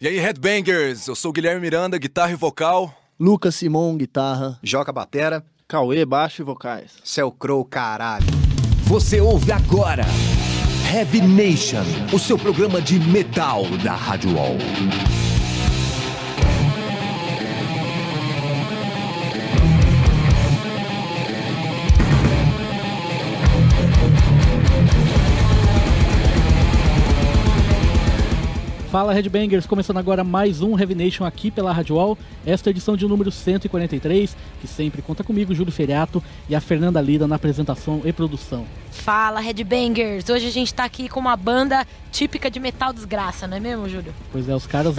E aí, Headbangers? Eu sou o Guilherme Miranda, guitarra e vocal. Lucas Simon, guitarra. Joca Batera. Cauê, baixo e vocais. Céu Crow, caralho. Você ouve agora Heavy Nation, o seu programa de metal da Rádio Wall. Fala Headbangers, começando agora mais um Heavy Nation aqui pela Rádio Wall. Esta é edição de número 143, que sempre conta comigo, Júlio Feriato e a Fernanda Lida na apresentação e produção. Fala Headbangers, hoje a gente tá aqui com uma banda típica de metal desgraça, não é mesmo, Júlio? Pois é, os caras.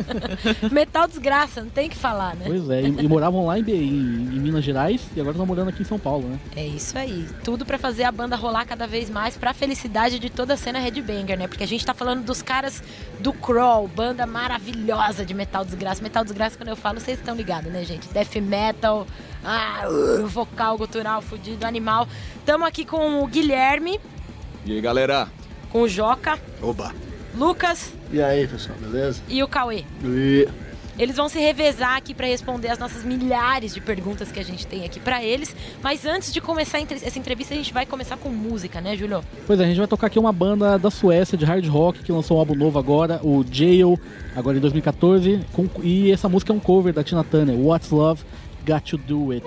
metal desgraça, não tem que falar, né? Pois é, e, e moravam lá em, em, em, Minas Gerais e agora estão morando aqui em São Paulo, né? É isso aí. Tudo para fazer a banda rolar cada vez mais pra felicidade de toda a cena Headbanger, né? Porque a gente tá falando dos caras do Crawl, banda maravilhosa de metal desgraça. Metal desgraça, quando eu falo, vocês estão ligados, né, gente? Death metal, ah, uh, vocal gutural fudido, animal. Tamo aqui com o Guilherme. E aí, galera? Com o Joca. Oba. Lucas. E aí, pessoal, beleza? E o Cauê. E... Eles vão se revezar aqui para responder as nossas milhares de perguntas que a gente tem aqui para eles. Mas antes de começar essa entrevista, a gente vai começar com música, né, Julio? Pois é, a gente vai tocar aqui uma banda da Suécia de hard rock que lançou um álbum novo agora, o Jail, agora em 2014. Com, e essa música é um cover da Tina Turner, What's Love Got to Do It.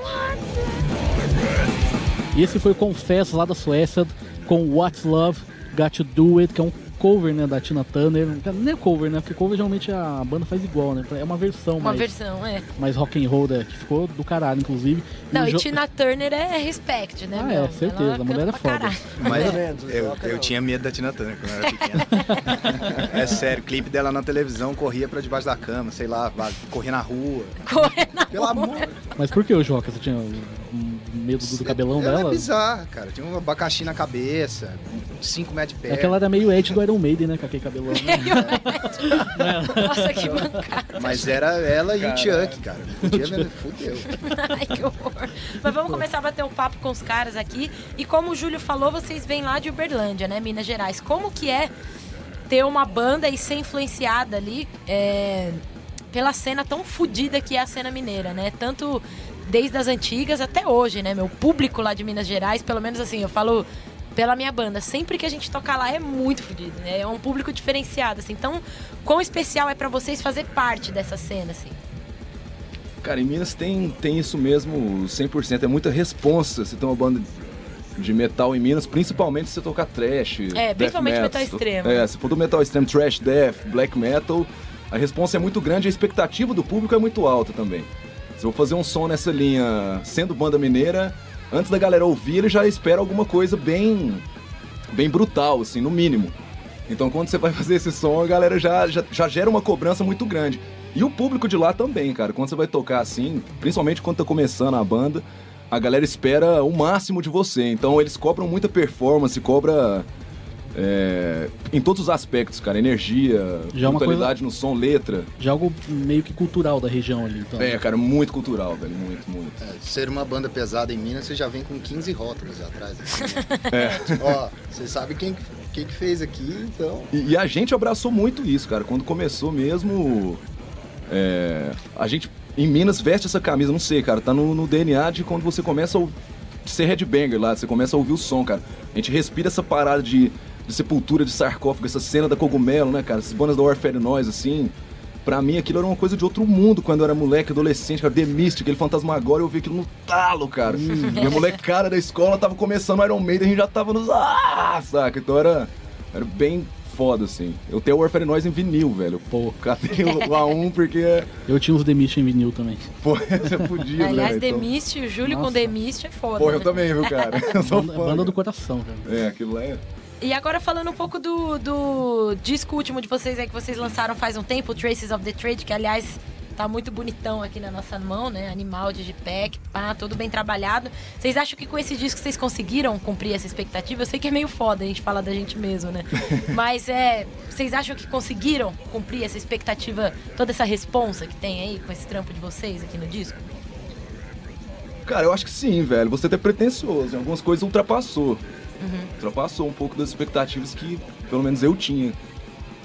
E esse foi o Confesso lá da Suécia com What's Love Got to Do It, que é um cover, né, da Tina Turner. Não é cover, né? Porque cover geralmente a banda faz igual, né? É uma versão Uma mais, versão, é. mais rock and roll, né? Que ficou do caralho, inclusive. Não, e, e Tina Turner é respect, né? Ah, meu? é, certeza. Ela a mulher é foda. Caralho. Mas eu, eu tinha medo da Tina Turner quando eu era pequeno. é sério, clipe dela na televisão, corria pra debaixo da cama, sei lá, corria na rua. Corria na Pelo rua. amor. Mas por que o Joca? Você tinha medo do cabelão ela dela? é bizarra, cara. Tinha um abacaxi na cabeça, 5 metros de pé. É que ela era meio Ed do Iron Maiden, né? Com aquele cabelão. Né? Nossa, que mancada. Mas era ela e o Chuck, cara. Podia ver, fudeu. Ai, que horror. Mas vamos começar a bater um papo com os caras aqui. E como o Júlio falou, vocês vêm lá de Uberlândia, né? Minas Gerais. Como que é ter uma banda e ser influenciada ali é, pela cena tão fodida que é a cena mineira, né? Tanto desde as antigas até hoje, né? Meu público lá de Minas Gerais, pelo menos assim, eu falo pela minha banda. Sempre que a gente toca lá é muito fodido, né? É um público diferenciado, assim. Então, quão especial é para vocês fazer parte dessa cena, assim? Cara, em Minas tem, tem isso mesmo 100%. É muita responsa você tem uma banda de metal em Minas, principalmente se você tocar trash, É, principalmente death metal extremo. É, se for do metal extremo, trash, death, black metal, a resposta é muito grande, a expectativa do público é muito alta também. Se eu fazer um som nessa linha, sendo banda mineira, antes da galera ouvir, ele já espera alguma coisa bem bem brutal, assim, no mínimo. Então quando você vai fazer esse som, a galera já, já, já gera uma cobrança muito grande. E o público de lá também, cara. Quando você vai tocar assim, principalmente quando tá começando a banda, a galera espera o máximo de você. Então eles cobram muita performance, cobra é, em todos os aspectos, cara. Energia, Já é brutalidade no som, letra. Já algo meio que cultural da região ali, então. É, cara, muito cultural, velho. Muito, muito. É, ser uma banda pesada em Minas, você já vem com 15 rótulos atrás. Assim, né? Ó, você sabe quem, quem que fez aqui, então. E, e a gente abraçou muito isso, cara. Quando começou mesmo. é, a gente em Minas veste essa camisa, não sei, cara. Tá no, no DNA de quando você começa a ser headbanger lá, você começa a ouvir o som, cara. A gente respira essa parada de, de sepultura, de sarcófago, essa cena da cogumelo, né, cara? Essas bandas da Warfare Noise, assim. Pra mim, aquilo era uma coisa de outro mundo quando eu era moleque, adolescente, cara. The Mist, aquele fantasmagória, eu vi aquilo no talo, cara. Minha molecada da escola tava começando Iron Maiden, a gente já tava nos. Ah, saca? Então era, era bem foda, assim. Eu tenho o Warfare Noise em vinil, velho. Pô, catei o A1 porque. Eu tinha uns The Mist em vinil também. Pô, você podia, Aliás, né? The Então- Mist, o Júlio com Nossa. The Mist é foda. Pô, eu né? também, viu, cara? Eu sou Banda, fã. banda do coração, cara. É, aquilo lá é. E agora falando um pouco do, do disco último de vocês aí que vocês lançaram faz um tempo, Traces of the Trade, que aliás tá muito bonitão aqui na nossa mão, né? Animal, digipack, pá, tudo bem trabalhado. Vocês acham que com esse disco vocês conseguiram cumprir essa expectativa? Eu sei que é meio foda a gente falar da gente mesmo, né? Mas é, vocês acham que conseguiram cumprir essa expectativa, toda essa responsa que tem aí com esse trampo de vocês aqui no disco? Cara, eu acho que sim, velho. Você é até pretencioso. Em algumas coisas ultrapassou. Ultrapassou um pouco das expectativas que, pelo menos, eu tinha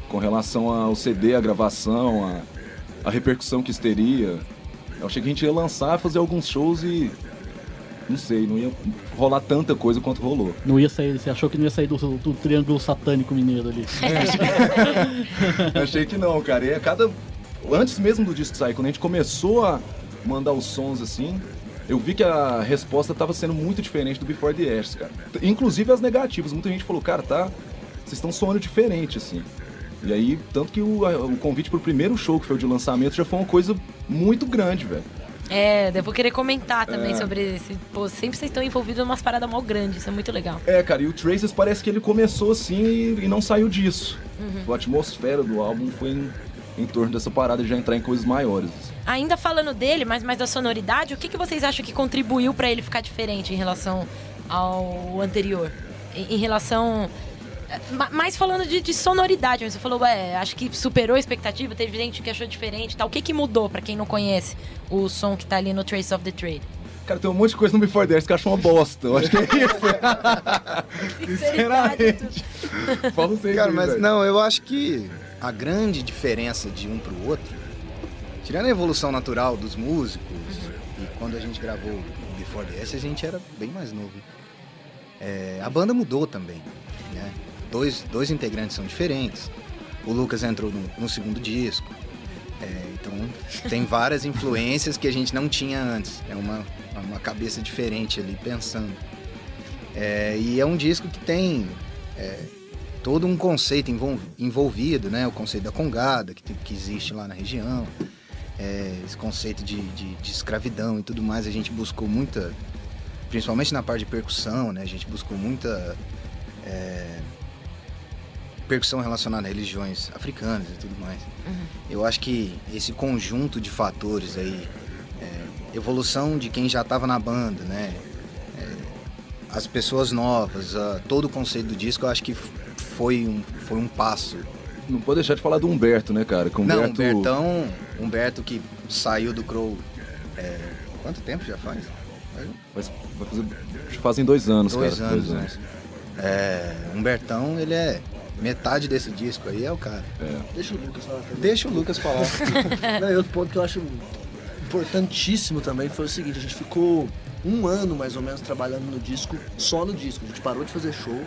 com relação ao CD, a gravação, a, a repercussão que isso teria. Eu achei que a gente ia lançar, fazer alguns shows e. Não sei, não ia rolar tanta coisa quanto rolou. Não ia sair, você achou que não ia sair do, do triângulo satânico mineiro ali. Eu achei que não, cara. E a cada. Antes mesmo do disco sair, quando a gente começou a mandar os sons assim, eu vi que a resposta tava sendo muito diferente do Before the Ashes, cara. Inclusive as negativas. Muita gente falou, cara, tá. Vocês estão soando diferente, assim. E aí, tanto que o, o convite pro primeiro show, que foi o de lançamento, já foi uma coisa muito grande, velho. É, eu vou querer comentar também É. sobre esse. Pô, sempre vocês estão envolvidos em umas paradas mal grandes, isso é muito legal. É, cara, e o Traces parece que ele começou assim e, e não saiu disso. Uhum. A atmosfera do álbum foi em, torno dessa parada de já entrar em coisas maiores. Ainda falando dele, mas mais da sonoridade, o que, que vocês acham que contribuiu pra ele ficar diferente em relação ao anterior? Em, relação. ma- Mais falando de, de sonoridade, você falou, ué, acho que superou a expectativa, teve gente que achou diferente e tal. O que, que mudou pra quem não conhece o som que tá ali no Trace of the Trade? Cara, tem um monte de coisa no Before Ashes que eu acho uma bosta. Eu acho que é isso. Sinceramente. Fala vocês Cara, mas velho. não, eu acho que a grande diferença de um pro outro, tirando a evolução natural dos músicos, e quando a gente gravou o Before the Ashes, a gente era bem mais novo. É, a banda mudou também, né? Dois, dois integrantes são diferentes. O Lucas entrou no, no segundo disco. É, então tem várias influências que a gente não tinha antes. É uma, uma cabeça diferente ali pensando. É, e é um disco que tem é, todo um conceito envol- envolvido, né? O conceito da congada, que, que existe lá na região. É, esse conceito de, de- de escravidão e tudo mais. A gente buscou muita, principalmente na parte de percussão, né? A gente buscou muita é, percussão relacionada a religiões africanas e tudo mais. Eu acho que esse conjunto de fatores aí, é, evolução de quem já estava na banda, né? É, as pessoas novas, ah, todo o conceito do disco, eu acho que foi um, foi um passo. Não pode deixar de falar do Humberto, né, cara? Que o Não, Humberto... Humbertão, Humberto que saiu do Crow. é, quanto tempo já faz? Faz, fazem dois anos, Dois cara. anos, né? É, Humbertão, ele é metade desse disco aí, é o cara. Deixa o Lucas falar também. Deixa o Lucas falar. Não, e outro ponto que eu acho importantíssimo também foi o seguinte, a gente ficou um ano mais ou menos trabalhando no disco, só no disco. A gente parou de fazer show,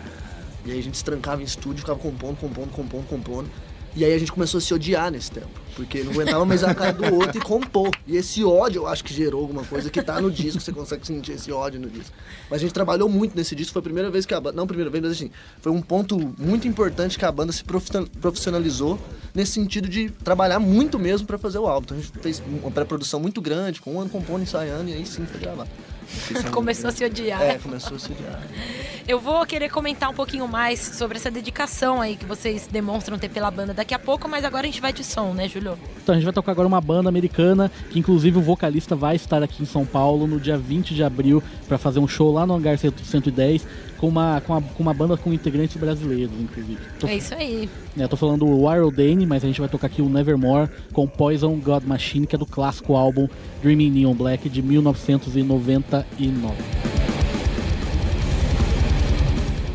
e aí a gente se trancava em estúdio, ficava compondo, compondo, compondo, compondo. E aí a gente começou a se odiar nesse tempo, porque não aguentava mais a cara do outro e compor. E esse ódio eu acho que gerou alguma coisa que tá no disco, você consegue sentir esse ódio no disco. Mas a gente trabalhou muito nesse disco, foi a primeira vez que a banda, não a primeira vez, mas assim, foi um ponto muito importante que a banda se profissional- profissionalizou nesse sentido de trabalhar muito mesmo pra fazer o álbum. Então a gente fez uma pré-produção muito grande, com um ano compondo, ensaiando e aí sim foi gravar. Começou a se odiar. É, começou a se odiar. Eu vou querer comentar um pouquinho mais sobre essa dedicação aí que vocês demonstram ter pela banda daqui a pouco, mas agora a gente vai de som, né, Julio? Então a gente vai tocar agora uma banda americana, que inclusive o vocalista vai estar aqui em São Paulo no dia 20 de abril para fazer um show lá no Hangar 110 com uma, com uma, com uma banda com integrantes brasileiros, inclusive. Tô, É isso aí. né, tô falando o Wild Dane, mas a gente vai tocar aqui o Nevermore com Poison God Machine, que é do clássico álbum Dreaming Neon Black de 1999.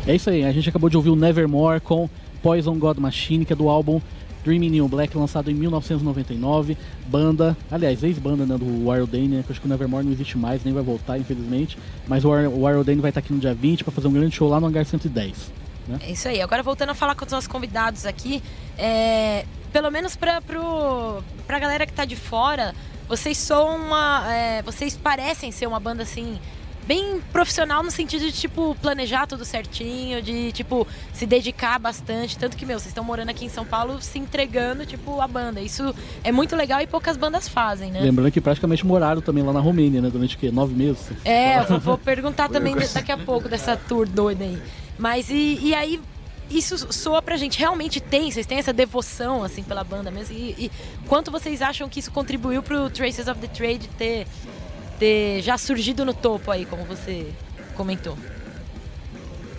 É isso aí, a gente acabou de ouvir o Nevermore com Poison God Machine, que é do álbum Dreaming Neon Black, lançado em 1999. Banda, aliás, ex-banda né, do Wild Dane, né, que eu acho que o Nevermore não existe mais, nem vai voltar, infelizmente. Mas o War- o Wild Dane vai estar aqui no dia 20 para fazer um grande show lá no Hangar 110. Né? É isso aí. Agora voltando a falar com os nossos convidados aqui, é, pelo menos pro, pra galera que tá de fora, vocês são uma. é, vocês parecem ser uma banda assim. Bem profissional no sentido de, tipo, planejar tudo certinho, de, tipo, se dedicar bastante. Tanto que, meu, vocês estão morando aqui em São Paulo se entregando, tipo, a banda. Isso é muito legal e poucas bandas fazem, né? Lembrando que praticamente moraram também lá na Romênia, né? Durante o quê? Nove meses? É, eu vou- perguntar também daqui a pouco dessa tour doida aí. Mas e, e aí, isso soa pra gente, realmente tem? Vocês têm essa devoção, assim, pela banda mesmo? E, e quanto vocês acham que isso contribuiu pro Traces of the Trade ter, ter já surgido no topo aí, como você comentou?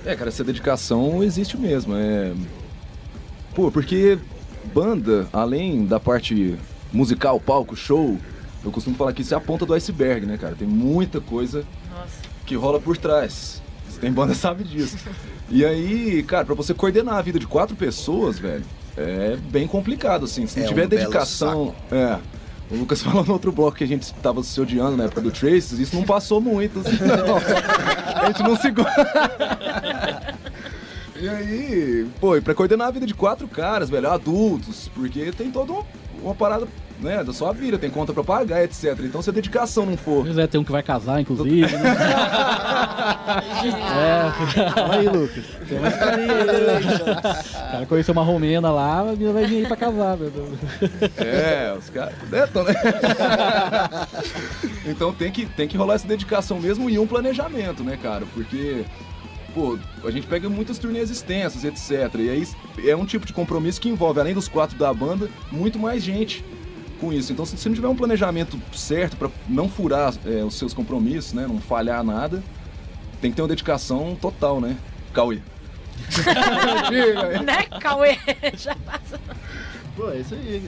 É, cara, essa dedicação existe mesmo. É... Pô, porque banda, além da parte musical, palco, show, eu costumo falar que isso é a ponta do iceberg, né, cara? Tem muita coisa Nossa. que rola por trás. Você tem banda sabe disso. E aí, cara, pra você coordenar a vida de quatro pessoas, velho, é bem complicado, assim. Se não É tiver um belo dedicação. É. O Lucas falou no outro bloco que a gente tava se odiando na época do Traces, isso não passou muito, assim, não. A gente não segura. E aí, pô, e pra coordenar a vida de quatro caras, velho, adultos, porque tem toda uma parada, né, da sua vida, tem conta pra pagar, etc. Então se a dedicação não for. Pois é, tem um que vai casar, inclusive. né? é, Fala aí, Lucas. tem uma historinha aí, né? O cara conheceu uma romena lá, a menina vai vir aí pra casar, meu Deus. É, os caras. Né, tão, né? então tem que, tem que rolar essa dedicação mesmo e um planejamento, né, cara? Porque, pô, a gente pega muitas turnês extensas, etc. E aí é um tipo de compromisso que envolve, além dos quatro da banda, muito mais gente com isso. Então, se você não tiver um planejamento certo pra não furar é, os seus compromissos, né? Não falhar nada, tem que ter uma dedicação total, né? Cauê. Diga né, Cauê? Já passa. Pô, é isso aí.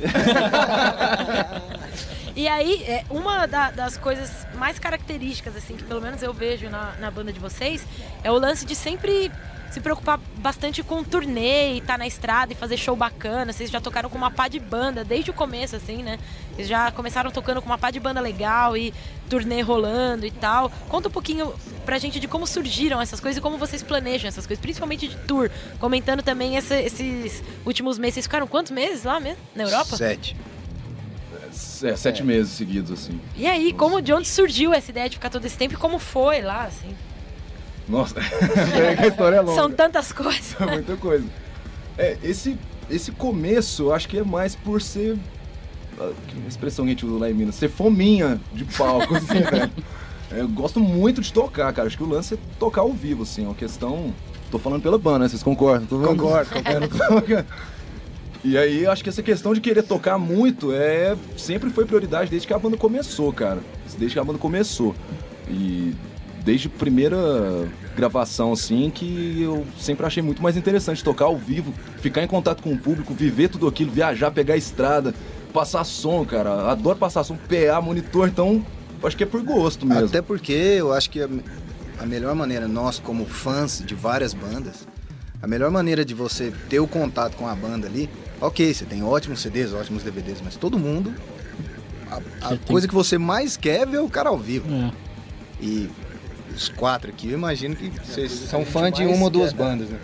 E aí, é, uma da- das coisas mais características, assim, que pelo menos eu vejo na, na banda de vocês, é o lance de sempre se preocupar bastante com turnê e estar na estrada e fazer show bacana. Vocês já tocaram com uma pá de banda desde o começo, assim, né? Vocês já começaram tocando com uma pá de banda legal e turnê rolando e tal. Conta um pouquinho pra gente de como surgiram essas coisas e como vocês planejam essas coisas, principalmente de tour. Comentando também essa- esses últimos meses. Vocês ficaram quantos meses lá mesmo? Na Europa? Sete. É, sete meses seguidos, assim. E aí, como de onde surgiu essa ideia de ficar todo esse tempo e como foi lá, assim? Nossa, é que a história é longa. São tantas coisas. É muita coisa. É, esse, esse começo, eu acho que é mais por ser. ah, Que expressão que a gente usa lá em Minas? Ser fominha de palco, assim, né? Eu gosto muito de tocar, cara. Acho que o lance é tocar ao vivo, assim. É uma questão. Tô falando pela banda, né? Vocês concordam? Concordo, concordo. E aí, acho que essa questão de querer tocar muito é sempre foi prioridade desde que a banda começou, cara. Desde que a banda começou. E desde a primeira gravação, assim, que eu sempre achei muito mais interessante tocar ao vivo, ficar em contato com o público, viver tudo aquilo, viajar, pegar a estrada, passar som, cara. Adoro passar som, PA, monitor, então acho que é por gosto mesmo. Até porque eu acho que a, a melhor maneira, nós como fãs de várias bandas, a melhor maneira de você ter o contato com a banda ali, ok, você tem ótimos CDs, ótimos DVDs, mas todo mundo, a, a Você tem- coisa que você mais quer é ver o cara ao vivo. É. E os quatro aqui, eu imagino que vocês são fã de uma ou duas bandas, né?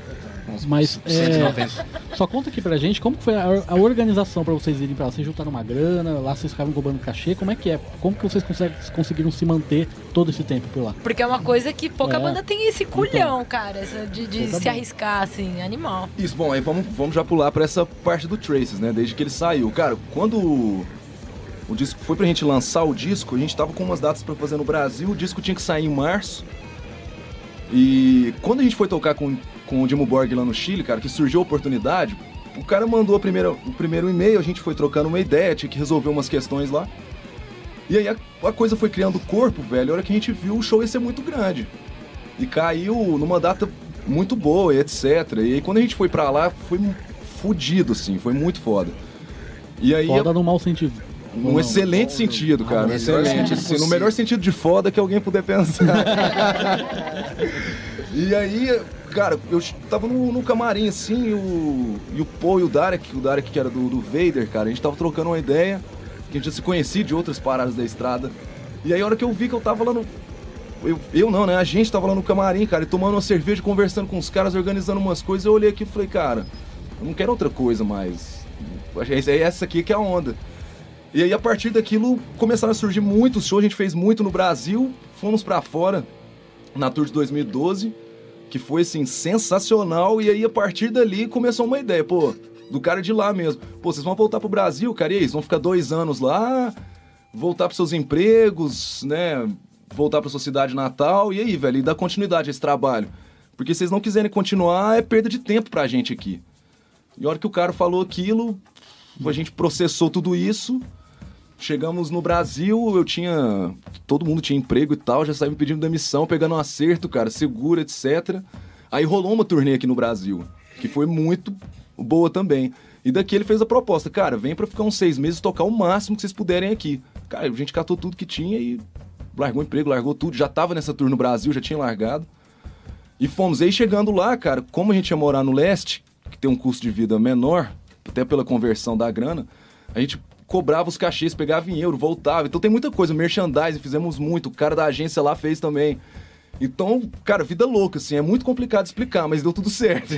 Mas, é, 190. Só conta aqui pra gente como foi a, a organização pra vocês irem pra lá. Vocês juntaram uma grana, lá vocês ficavam cobrando cachê, como é que é? Como que vocês conseguem- conseguiram se manter todo esse tempo por lá? Porque é uma coisa que pouca É. banda tem esse culhão, cara, essa de, de se banda. arriscar, assim, animal. Isso, bom, aí vamos, vamos já pular pra essa parte do Traces, né? Desde que ele saiu. Cara, quando o, disco foi pra gente lançar o disco, a gente tava com umas datas pra fazer no Brasil, o disco tinha que sair em março. E quando a gente foi tocar com, com o Dimo Borg lá no Chile, cara, que surgiu a oportunidade, o cara mandou a primeira, o primeiro e-mail, a gente foi trocando uma ideia, tinha que resolver umas questões lá. E aí a, a coisa foi criando corpo, velho. A hora que a gente viu, o show ia ser muito grande. E caiu numa data muito boa, e etc. E aí quando a gente foi pra lá, foi fudido, assim, foi muito foda. E aí, Foda no mau sentido. Num não? excelente sentido, cara. melhor excelente, assim, no melhor sentido de foda que alguém puder pensar. e aí, cara, eu tava no, no camarim, assim, e o, e o Paul e o Darek, o Darek que era do, do Vader, cara, a gente tava trocando uma ideia, que a gente já se conhecia de outras paradas da estrada. E aí, a hora que eu vi que eu tava lá no. Eu, eu não, né? A gente tava lá no camarim, cara, e tomando uma cerveja, conversando com os caras, organizando umas coisas. Eu olhei aqui e falei, cara, eu não quero outra coisa mais. É essa aqui que é a onda. E aí, a partir daquilo, começaram a surgir muitos shows. A gente fez muito no Brasil, fomos pra fora na Tour de 2012, que foi, assim, sensacional. E aí, a partir dali, começou uma ideia, pô, do cara de lá mesmo. Pô, vocês vão voltar pro Brasil, cara, e aí? Vocês vão ficar dois anos lá, voltar pros seus empregos, né? Voltar pra sua cidade natal. E aí, velho, e dar continuidade a esse trabalho. Porque se vocês não quiserem continuar, é perda de tempo pra gente aqui. E a hora que o cara falou aquilo, a gente processou tudo isso. Chegamos no Brasil, eu tinha. Todo mundo tinha emprego e tal, já saí me pedindo demissão, pegando um acerto, cara, seguro, etc. Aí rolou uma turnê aqui no Brasil, que foi muito boa também. E daqui ele fez a proposta, cara, vem pra ficar uns seis meses tocar o máximo que vocês puderem aqui. Cara, a gente catou tudo que tinha e largou emprego, largou tudo. Já tava nessa tour no Brasil, já tinha largado. E fomos. Aí chegando lá, cara, como a gente ia morar no leste, que tem um custo de vida menor, até pela conversão da grana, a gente cobrava os cachês, pegava em euro, voltava. Então tem muita coisa, merchandising, fizemos muito, o cara da agência lá fez também. Então, cara, vida louca, assim, é muito complicado explicar, mas deu tudo certo.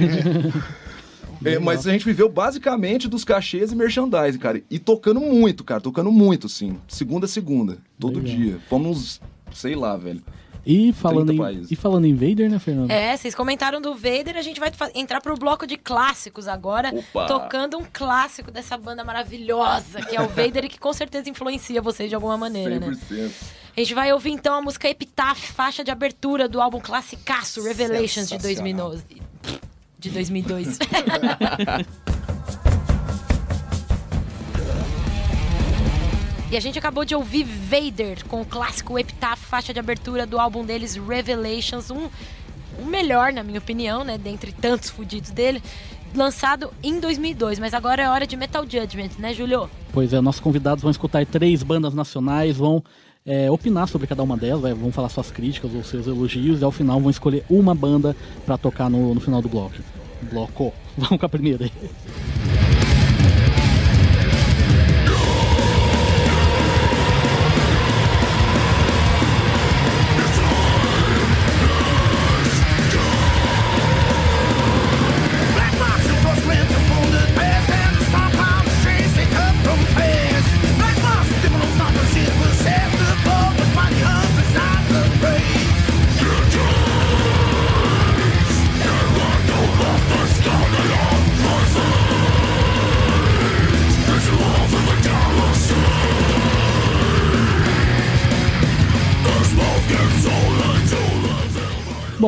É, mas a gente viveu basicamente dos cachês e merchandising, cara. E tocando muito, cara, tocando muito, assim. Segunda a segunda, todo Legal. dia. Fomos, sei lá, velho. E falando, 30 em, e falando em Vader, né, Fernando? É, vocês comentaram do Vader, a gente vai entrar pro bloco de clássicos agora, Opa! tocando um clássico dessa banda maravilhosa, que é o Vader e que com certeza influencia vocês de alguma maneira, né? 100%. A gente vai ouvir então a música Epitaph, faixa de abertura do álbum classicaço Revelations de 2012. De 2002. E a gente acabou de ouvir Vader com o clássico Epitaph, faixa de abertura do álbum deles Revelations, um melhor, na minha opinião, né, dentre tantos fudidos dele, lançado em 2002, mas agora é hora de Metal Judgment, né, Julio? Pois é, nossos convidados vão escutar três bandas nacionais, vão é, opinar sobre cada uma delas, vão falar suas críticas ou seus elogios, e ao final vão escolher uma banda pra tocar no, no final do bloco. Bloco. Vamos com a primeira aí.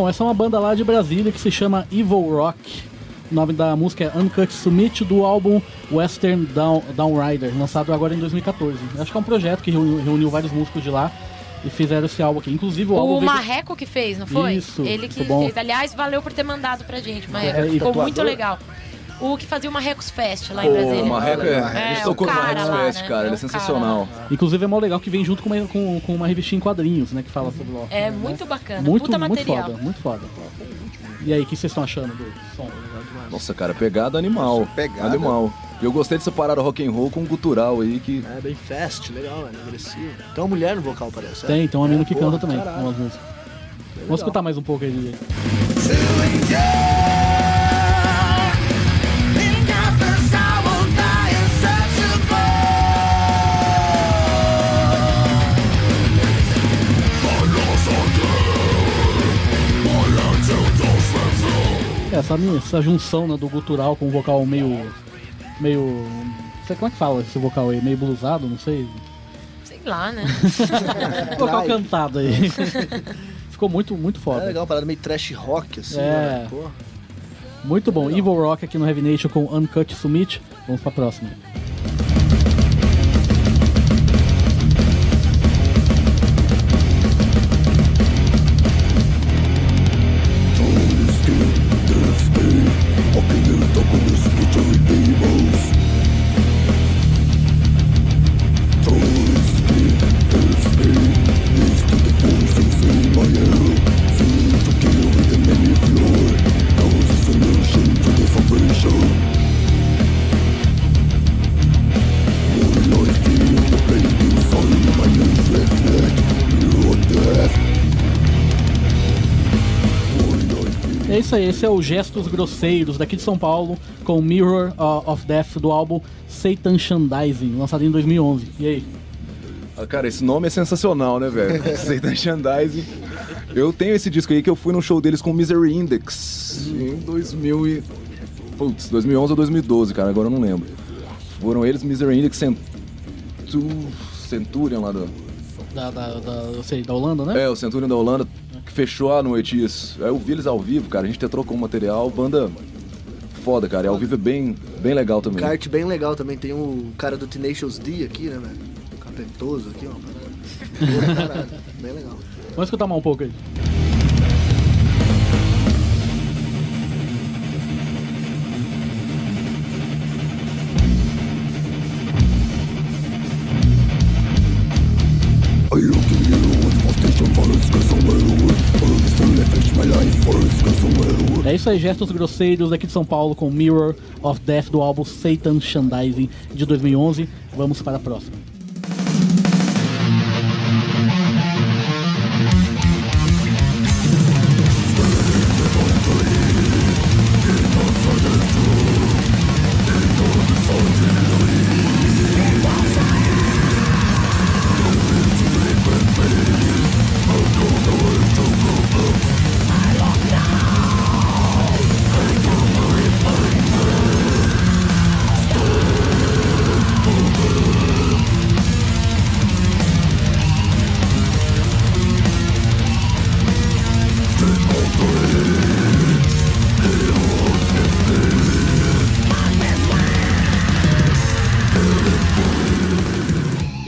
Essa é uma banda lá de Brasília que se chama Evil Rock. O nome da música é Uncut Summit do álbum Western Down, Downrider, lançado agora em 2014. Acho que é um projeto que reuniu, reuniu vários músicos de lá e fizeram esse álbum aqui. Inclusive o, álbum O veio- Marreco que fez, não foi? Isso, Ele que bom. fez. Aliás, valeu por ter mandado pra gente, Marreco. É, Ficou muito legal. O que fazia o Marrecos Fest lá em Brasília. o Marreco é. É, a gente o tocou no cara Marreco lá, Fest, né? cara. É Ele é o sensacional. Inclusive é mó legal que vem junto com uma, com, com uma revistinha em quadrinhos, né? Que fala sobre o É muito bacana. Muito, Puta muito material. foda, muito foda. E aí, o que vocês estão achando do som? Nossa, cara, pegada animal. Pegada. Animal. E eu gostei de separar o rock and roll com o gutural aí, que É bem fast, legal, velho, agressivo. Tem uma mulher no vocal, parece. é? Tem, tem um amigo que Porra, canta também, umas músicas. Vamos escutar mais um pouco aí. Essa, essa junção né, do gutural com o vocal meio. meio. Não sei como é que fala esse vocal aí, meio blusado, não sei. Sei lá, né? Vocal cantado aí. Ficou muito, muito É foda. legal, uma parada meio trash rock, assim, É. né? Porra. Muito bom. Evil Rock aqui no Heavy Nation com Uncut Summit. Vamos pra próxima. Esse é o Gestos Grosseiros daqui de São Paulo com Mirror of Death do álbum Satan Shandizing, lançado em 2011. E aí? Ah, Cara, esse nome é sensacional, né, velho? Satan Shandizing. Eu tenho esse disco aí que eu fui num show deles com Misery Index em 2000 e... Putz, 2011 ou 2012, cara, agora eu não lembro. Foram eles, Misery Index, Centu... Centurion lá do... Da, da, da, eu sei, da Holanda, né? É, o Centurion da Holanda, fechou a noite isso. Eu vi eles ao vivo, cara, a gente até trocou um material, banda foda, cara, e ao vivo é bem, bem legal também. Kart bem legal também. Tem o cara do Tenacious D aqui, né, velho? Capentoso aqui, ó. caralho. Bem legal. Vamos escutar mais um pouco aí. Isso aí, gestos grosseiros aqui de São Paulo com Mirror of Death do álbum Satan Shandizing de 2011. Vamos para a próxima.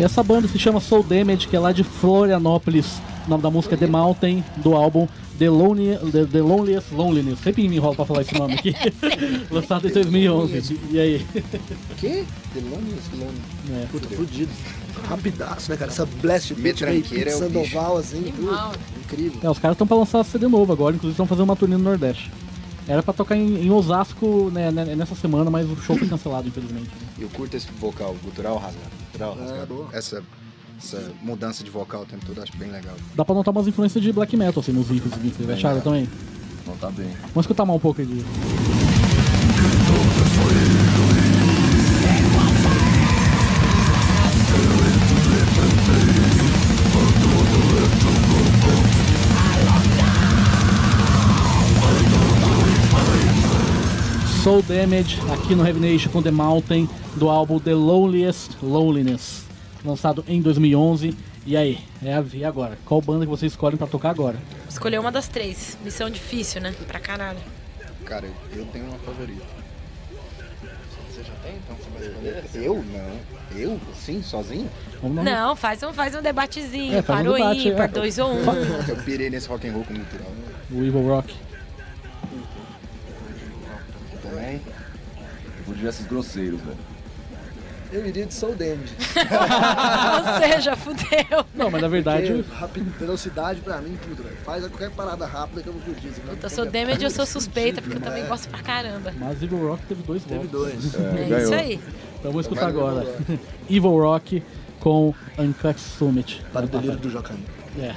E essa banda se chama Soul Damage, que é lá de Florianópolis. O nome da música é The Mountain, do álbum The, Lonely, The, The Loneliest Loneliness. Sempre me enrolo pra falar esse nome aqui. Lançado em 2011. E aí? Que? The Loneliest Lonely. É. Puta, fudido. Rapidaço, né, cara? Essa blast beat meio Metranqueira é o Sandoval, assim, tudo. Incrível. É, os caras estão pra lançar CD novo agora, inclusive estão fazendo uma turnê no Nordeste. Era pra tocar em, em Osasco né, né, nessa semana, mas o show foi cancelado, infelizmente. Eu curto esse vocal gutural rasgado. Gutural É, rasgado. boa. Essa, essa mudança de vocal o tempo todo, acho bem legal. Dá pra notar umas influências de black metal assim, nos riffs. assim, Vocês acharam também? Não tá bem. Vamos escutar mais um pouco aí de. Soul Damage aqui no Heavy Nation com The Mountain do álbum The Loneliest Loneliness, lançado em 2011. E aí, é a, e agora? Qual banda que vocês escolhem pra tocar agora? Escolher uma das três. Missão difícil, né? Pra caralho. Cara, eu, eu tenho uma favorita. Você já tem? Então você vai escolher? Eu? Não. Eu? Sim, sozinho? Vamos lá. Não, faz um, faz um debatezinho. É, faz um para o debate, ímpar, é. dois ou um. Eu pirei nesse rock and roll com. O Evil Rock. Também. Eu vou de gestos grosseiros, velho. Eu iria de Soul Damage. Ou seja, fudeu. Não, mas na verdade. Porque rápido, velocidade pra mim, tudo, velho. Faz qualquer parada rápida que eu vou curtir. senão Eu tem sou que- damage, eu sou suspeita, porque eu também gosto pra caramba. Mas Evil Rock teve dois Teve votos. dois. É ganhou. isso aí. Então vamos escutar agora. Evil Rock com Uncut Summit. Para o delírio do Jocaim. É.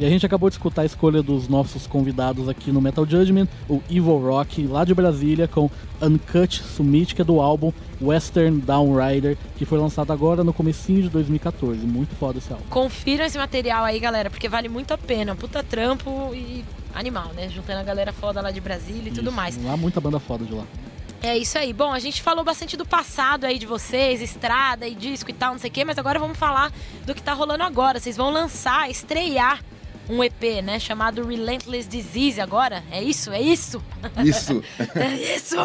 E a gente acabou de escutar a escolha dos nossos convidados aqui no Metal Judgment, o Evil Rock, lá de Brasília, com Uncut Summit, que é do álbum Western Downrider, que foi lançado agora no comecinho de 2014. Muito foda esse álbum. Confiram esse material aí, galera, porque vale muito a pena. Puta trampo e animal, né? Juntando a galera foda lá de Brasília e tudo Isso. mais. Lá muita banda foda de lá. É isso aí. Bom, a gente falou bastante do passado aí de vocês, estrada e disco e tal, não sei o quê, mas agora vamos falar do que tá rolando agora. Vocês vão lançar, estrear um EP, né? Chamado Relentless Disease agora. É isso? É isso? Isso. É isso!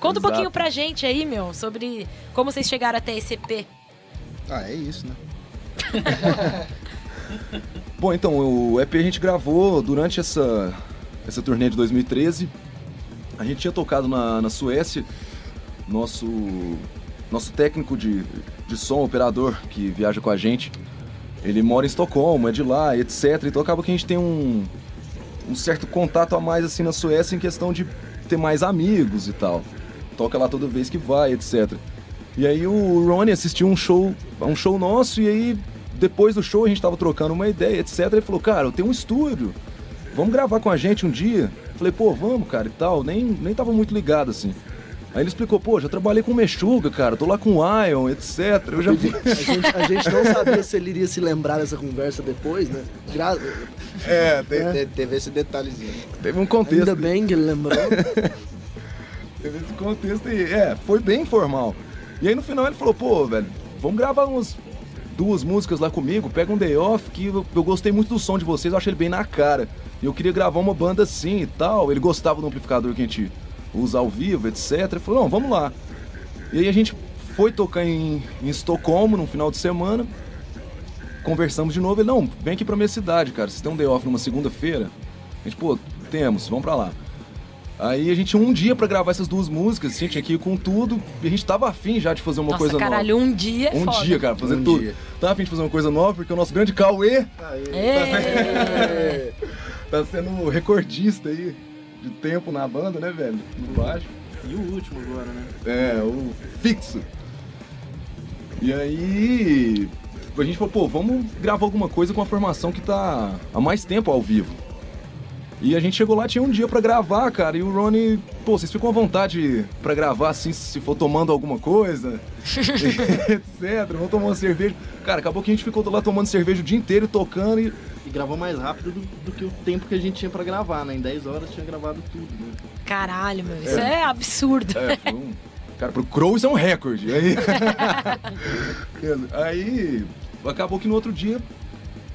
Conta um Exato. pouquinho pra gente aí, meu, sobre como vocês chegaram até esse EP. Ah, é isso, né? Bom, então, o EP a gente gravou durante essa, essa turnê de 2013. A gente tinha tocado na, na Suécia. Nosso, nosso técnico de, de som, operador, que viaja com a gente, ele mora em Estocolmo, é de lá, etc. Então acaba que a gente tem um, um certo contato a mais assim na Suécia em questão de ter mais amigos e tal. Toca lá toda vez que vai, etc. E aí o Ronnie assistiu um show, um show nosso e aí depois do show a gente tava trocando uma ideia, etc. Ele falou: "Cara, eu tenho um estúdio. Vamos gravar com a gente um dia?" Falei: "Pô, vamos, cara." E tal, nem nem tava muito ligado assim. Aí ele explicou: "Pô, já trabalhei com o Mexuga, cara. Tô lá com o Ion, etc. Eu já vi A gente, a gente não sabia se ele iria se lembrar dessa conversa depois, né? Gra- É, te- teve esse detalhezinho. teve um contexto. Ainda bem que ele lembrou. Teve esse contexto aí. É, foi bem informal. E aí no final ele falou, pô, velho, vamos gravar umas duas músicas lá comigo, pega um day off, que eu, eu gostei muito do som de vocês, eu achei ele bem na cara. E eu queria gravar uma banda assim e tal. Ele gostava do amplificador que a gente usa ao vivo, etc. Ele falou, não, vamos lá. E aí a gente foi tocar em, em Estocolmo no final de semana. Conversamos de novo. Ele, não, vem aqui pra minha cidade, cara. Vocês têm um day off numa segunda-feira? A gente, pô, temos, vamos pra lá. Aí a gente tinha um dia pra gravar essas duas músicas, assim, tinha que ir com tudo. E a gente tava afim já de fazer uma Nossa, coisa caralho, nova. um dia é Um foda. dia, cara, fazer Um tudo. dia. Tava afim de fazer uma coisa nova, porque o nosso grande Cauê É. tá sendo recordista aí de tempo na banda, né, velho? No baixo. E o último agora, né? É, o fixo. E aí a gente falou, pô, vamos gravar alguma coisa com a formação que tá há mais tempo ao vivo. E a gente chegou lá, tinha um dia pra gravar, cara, e o Ronnie, pô, vocês ficam à vontade pra gravar assim, se for tomando alguma coisa, etc. Vamos tomar uma cerveja. Cara, acabou que a gente ficou lá tomando cerveja o dia inteiro, tocando e. E gravou mais rápido do, do que o tempo que a gente tinha pra gravar, né? Em 10 horas tinha gravado tudo, né? Caralho, meu, isso é, absurdo. É, foi um. Cara, pro Crow isso é um recorde. Aí. aí acabou que no outro dia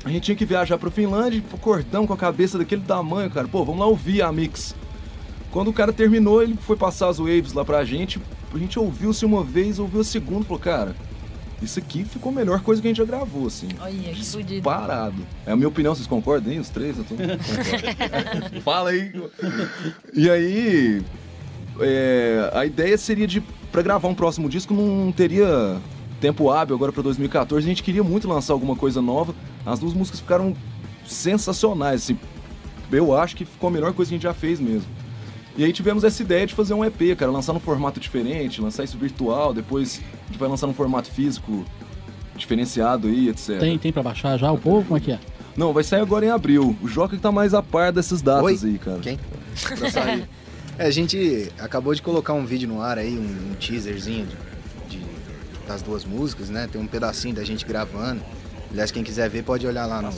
a gente tinha que viajar pra Finlândia, pro cordão com a cabeça daquele tamanho, cara. Pô, vamos lá ouvir a mix. Quando o cara terminou, ele foi passar as waves lá pra gente. A gente ouviu-se uma vez, ouviu a segunda, falou, cara, isso aqui ficou a melhor coisa que a gente já gravou, assim. Olha, que fudido. Parado. É a minha opinião, vocês concordam aí? Os três? Eu tô... Fala aí. E aí, é, a ideia seria de, pra gravar um próximo disco, não teria tempo hábil agora pra 2014. A gente queria muito lançar alguma coisa nova. As duas músicas ficaram sensacionais, assim. Eu acho que ficou a melhor coisa que a gente já fez mesmo. E aí tivemos essa ideia de fazer um EP, cara, lançar num formato diferente, lançar isso virtual, depois a gente vai lançar num formato físico diferenciado aí, etc. Tem, tem pra baixar já o povo? Como é que é? Não, vai sair agora em abril. O Joca que tá mais a par dessas datas Oi? aí, cara. Quem? Pra sair. É, a gente acabou de colocar um vídeo no ar aí, um, um teaserzinho de, de- das duas músicas, né? Tem um pedacinho da gente gravando. Aliás, quem quiser ver pode olhar lá no.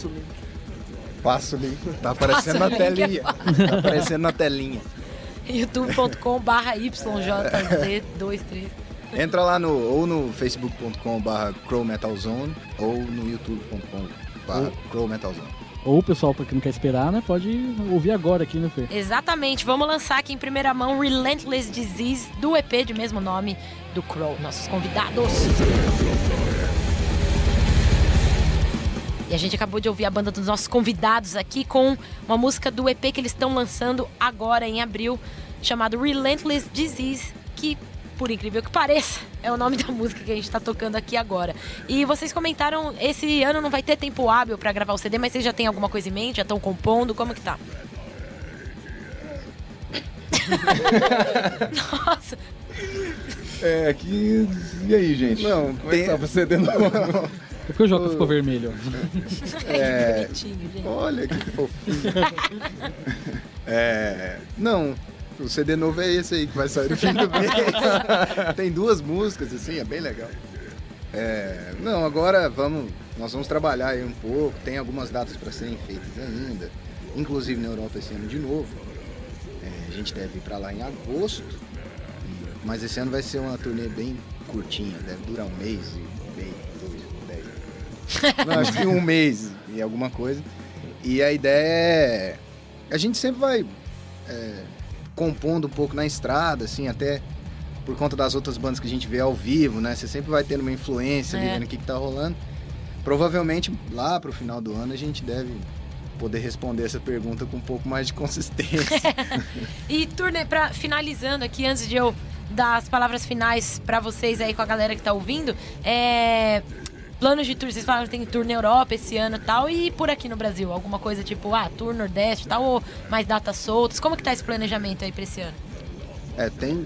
Passa o link. Tá aparecendo Passa o na link, telinha. Tá aparecendo na telinha. youtube.com barra YJZ23. Entra lá no ou no facebook.com barra crowmetalzone ou no youtube.com barra crowmetalzone. Ou o pessoal, pra quem não quer esperar, né? Pode ouvir agora aqui, né, Fê? Exatamente, vamos lançar aqui em primeira mão Relentless Disease do EP de mesmo nome do Crow, nossos convidados. E a gente acabou de ouvir a banda dos nossos convidados aqui com uma música do EP que eles estão lançando agora em abril, chamado Relentless Disease, que, por incrível que pareça, é o nome da música que a gente tá tocando aqui agora. E vocês comentaram, esse ano não vai ter tempo hábil pra gravar o CD, mas vocês já têm alguma coisa em mente? Já estão compondo? Como que tá? Nossa, É, que. E aí, gente? Não, Como é que tem- tá você de novo? É porque o Joca ficou vermelho. É, que bonitinho, gente. Olha que fofinho. É, não, o CD novo é esse aí que vai sair no fim do mês. Tem duas músicas, assim, é bem legal. É, não, agora vamos, nós vamos trabalhar aí um pouco. Tem algumas datas para serem feitas ainda, inclusive na Europa esse ano de novo. É, a gente deve ir para lá em agosto, mas esse ano vai ser uma turnê bem curtinha, deve durar um mês e meio. Não, acho que um mês e alguma coisa. E a ideia é. A gente sempre vai é, compondo um pouco na estrada, assim, até por conta das outras bandas que a gente vê ao vivo, né? Você sempre vai tendo uma influência ali É. vendo o que, que tá rolando. Provavelmente lá pro final do ano a gente deve poder responder essa pergunta com um pouco mais de consistência. E turnê, pra, finalizando aqui, antes de eu dar as palavras finais pra vocês aí com a galera que tá ouvindo, é. Planos de tour, vocês falaram que tem tour na Europa esse ano e tal, e por aqui no Brasil? Alguma coisa tipo, ah, tour Nordeste e tal, ou mais datas soltas? Como que tá esse planejamento aí pra esse ano? é, tem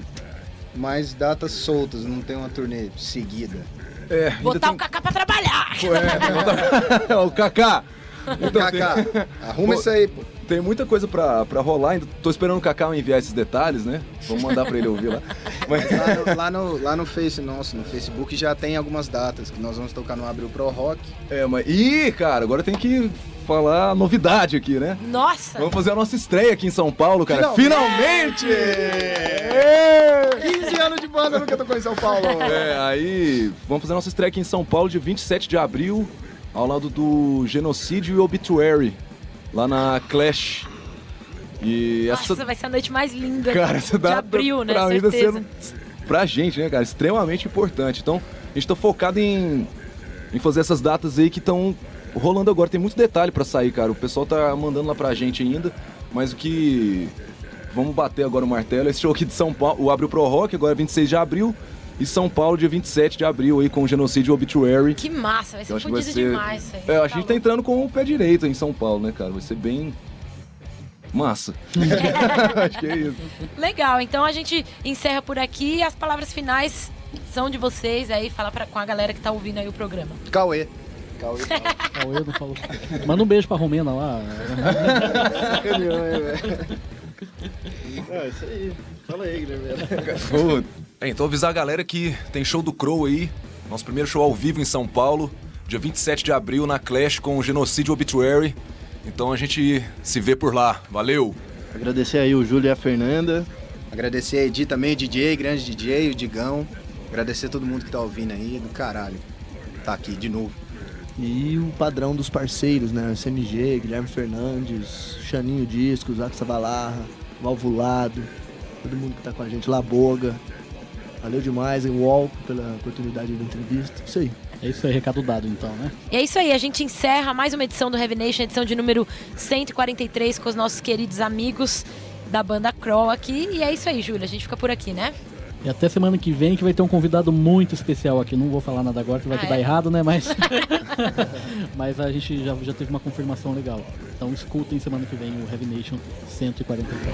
mais datas soltas, não tem uma turnê seguida. É, Botar tem- o Kaká pra trabalhar! É, o Kaká! Então, tem- Kaká, arruma Pô, isso aí, pô. Tem muita coisa pra, pra rolar, ainda tô esperando o Kaká enviar esses detalhes, né? Vamos mandar pra ele ouvir lá. Mas, Lá no, lá, no, lá no Face nosso, no Facebook, já tem algumas datas que nós vamos tocar no Abril Pro Rock. é, mas. Ih, cara, agora tem que falar a novidade aqui, né? Nossa! Vamos fazer a nossa estreia aqui em São Paulo, cara. Finalmente! Finalmente! É! 15 anos de banda nunca tocou em São Paulo. É, aí vamos fazer a nossa estreia aqui em São Paulo de 27 de abril, ao lado do Genocídio e Obituary, lá na Clash. E essa, Nossa, vai ser a noite mais linda cara, essa de data abril, né? pra tá sendo, pra gente, né, cara, extremamente importante. Então, a gente tá focado em, em fazer essas datas aí que estão rolando agora. Tem muito detalhe pra sair, cara. O pessoal tá mandando lá pra gente ainda, mas o que vamos bater agora o martelo. Esse show aqui de São Paulo, o Abre o Pro Rock, agora é 26 de abril. E São Paulo, dia 27 de abril, aí com o Genocídio Obituary. Que massa, vai ser fodido ser. demais isso aí. É, a Tá gente tá entrando com o pé direito em São Paulo, né, cara? Vai ser bem. Massa. acho que é isso. Legal, então a gente encerra por aqui. As palavras finais são de vocês aí, fala pra, com a galera que tá ouvindo aí o programa. Cauê. Cauê. Eu não falo. Manda um beijo pra Romena lá. É, isso aí. Fala aí, Guilherme. É, então avisar a galera que tem show do Crow aí. Nosso primeiro show ao vivo em São Paulo, dia 27 de abril, na Clash com o Genocídio Obituary. Então a gente se vê por lá. Valeu! Agradecer aí o Júlio e a Fernanda. Agradecer a Edi também, o DJ, grande DJ, o Digão. Agradecer a todo mundo que tá ouvindo aí, do caralho. Tá aqui de novo. E o padrão dos parceiros, né? O SMG, Guilherme Fernandes, Chaninho Discos, Axa Balarra, Valvulado, todo mundo que tá com a gente, Laboga. Valeu demais, em Wall, pela oportunidade da entrevista. Isso aí. É isso aí, recado dado então, né? E é isso aí, a gente encerra mais uma edição do Heavy Nation, edição de número 143, com os nossos queridos amigos da banda Crow aqui. E é isso aí, Júlia, a gente fica por aqui, né? E até semana que vem que vai ter um convidado muito especial aqui. Não vou falar nada agora que vai Ah, que é? dar errado, né? Mas, mas a gente já, já teve uma confirmação legal. Então escutem semana que vem o Heavy Nation 144.